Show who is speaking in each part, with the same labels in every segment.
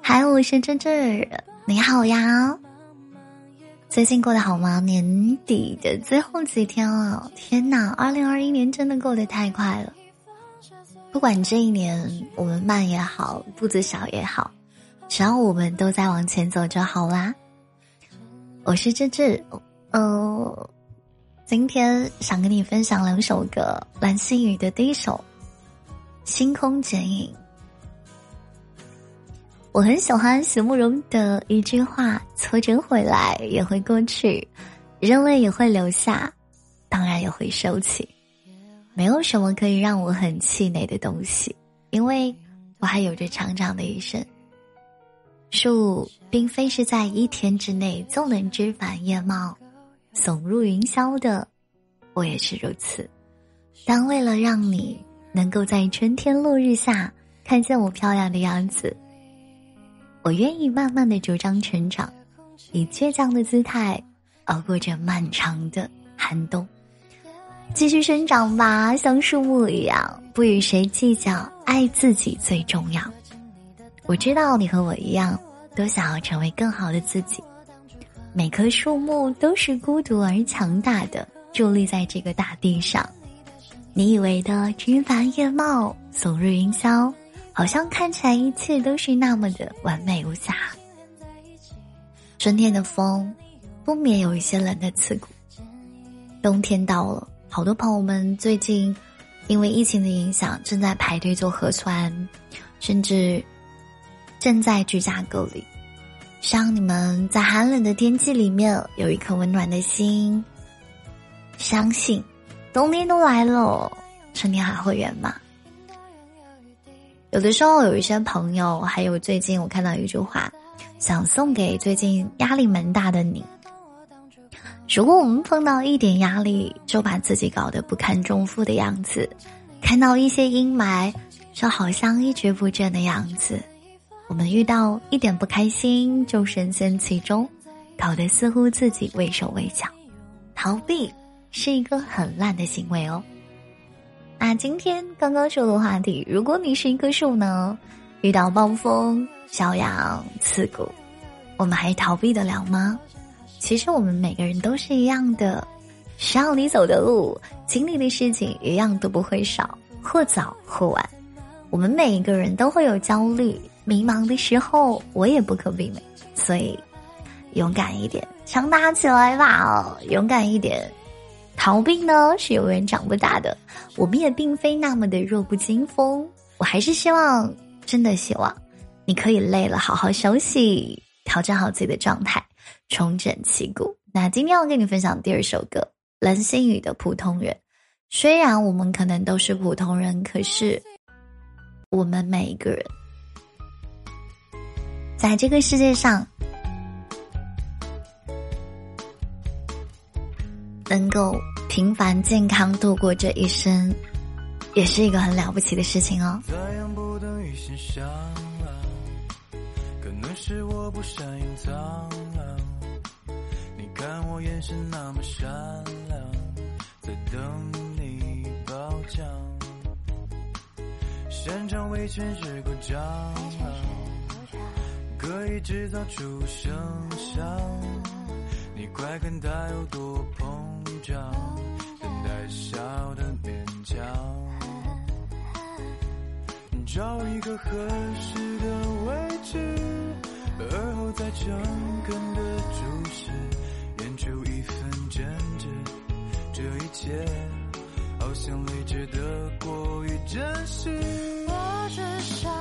Speaker 1: 嗨，我是芝芝，你好呀。最近过得好吗？年底的最后几天了，天哪！二零二一年真的过得太快了。不管这一年我们慢也好，步子小也好，只要我们都在往前走就好啦。我是芝芝，呃，今天想跟你分享两首歌，蓝心雨的第一首《星空剪影》。我很喜欢席慕容的一句话：“挫折回来也会过去，热泪也会流下，当然也会收起。没有什么可以让我很气馁的东西，因为我还有着长长的一生。树并非是在一天之内就能枝繁叶茂、耸入云霄的，我也是如此。但为了让你能够在春天落日下看见我漂亮的样子。”我愿意慢慢的茁壮成长，以倔强的姿态熬过这漫长的寒冬，继续生长吧，像树木一样，不与谁计较，爱自己最重要。我知道你和我一样，都想要成为更好的自己。每棵树木都是孤独而强大的，伫立在这个大地上。你以为的枝繁叶茂，耸入云霄。好像看起来一切都是那么的完美无瑕。春天的风，不免有一些冷的刺骨。冬天到了，好多朋友们最近因为疫情的影响，正在排队做核酸，甚至正在居家隔离。希望你们在寒冷的天气里面有一颗温暖的心，相信冬天都来了，春天还会远吗？有的时候，有一些朋友，还有最近我看到一句话，想送给最近压力蛮大的你。如果我们碰到一点压力，就把自己搞得不堪重负的样子；看到一些阴霾，就好像一蹶不振的样子；我们遇到一点不开心，就深陷其中，搞得似乎自己畏手畏脚。逃避是一个很烂的行为哦。那今天刚刚说的话题，如果你是一棵树呢，遇到暴风、小羊、刺骨，我们还逃避得了吗？其实我们每个人都是一样的，需要你走的路、经历的事情一样都不会少，或早或晚。我们每一个人都会有焦虑、迷茫的时候，我也不可避免。所以，勇敢一点，强大起来吧！勇敢一点。逃避呢是永远长不大的，我们也并非那么的弱不禁风。我还是希望，真的希望，你可以累了好好休息，调整好自己的状态，重整旗鼓。那今天要跟你分享第二首歌，蓝心雨的《普通人》。虽然我们可能都是普通人，可是我们每一个人，在这个世界上。能够平凡健康度过这一生，也是一个很了不起的事情哦。
Speaker 2: 太阳不等于欣赏啊，可能是我不善隐藏啊。你看我眼神那么善良，在等你褒奖。擅长为全世鼓掌啊，可以制造出声响。你快看它有多膨胀。等待笑的勉强，找一个合适的位置，而后再诚恳的注视，演出一份真挚。这一切好像理智的过于真实。
Speaker 3: 我只想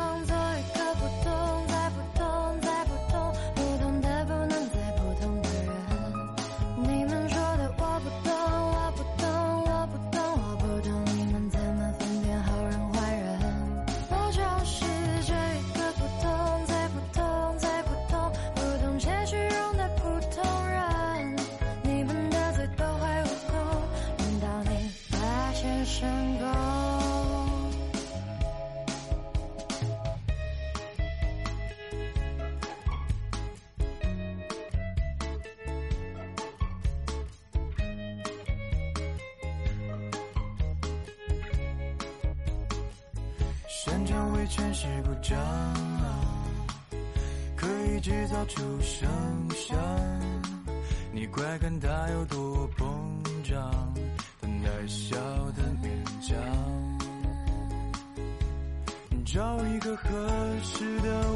Speaker 2: 擅长为权势鼓掌，可以制造出声响。你快看它有多膨胀，等待笑的勉强。找一个合适的